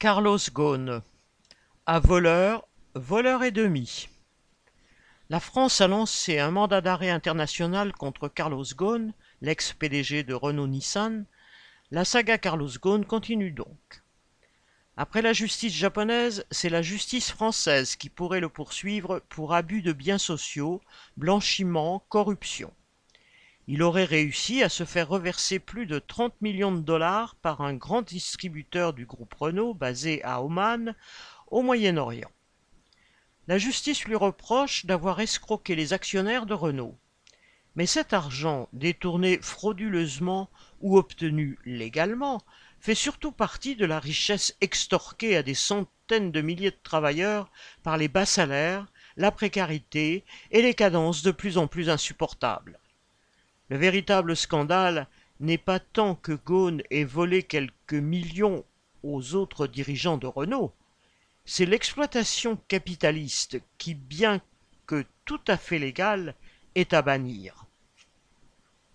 Carlos Ghosn. À voleur, voleur et demi. La France a lancé un mandat d'arrêt international contre Carlos Ghosn, l'ex-PDG de Renault-Nissan. La saga Carlos Ghosn continue donc. Après la justice japonaise, c'est la justice française qui pourrait le poursuivre pour abus de biens sociaux, blanchiment, corruption. Il aurait réussi à se faire reverser plus de 30 millions de dollars par un grand distributeur du groupe Renault basé à Oman, au Moyen-Orient. La justice lui reproche d'avoir escroqué les actionnaires de Renault. Mais cet argent, détourné frauduleusement ou obtenu légalement, fait surtout partie de la richesse extorquée à des centaines de milliers de travailleurs par les bas salaires, la précarité et les cadences de plus en plus insupportables. Le véritable scandale n'est pas tant que Ghosn ait volé quelques millions aux autres dirigeants de Renault, c'est l'exploitation capitaliste qui, bien que tout à fait légale, est à bannir.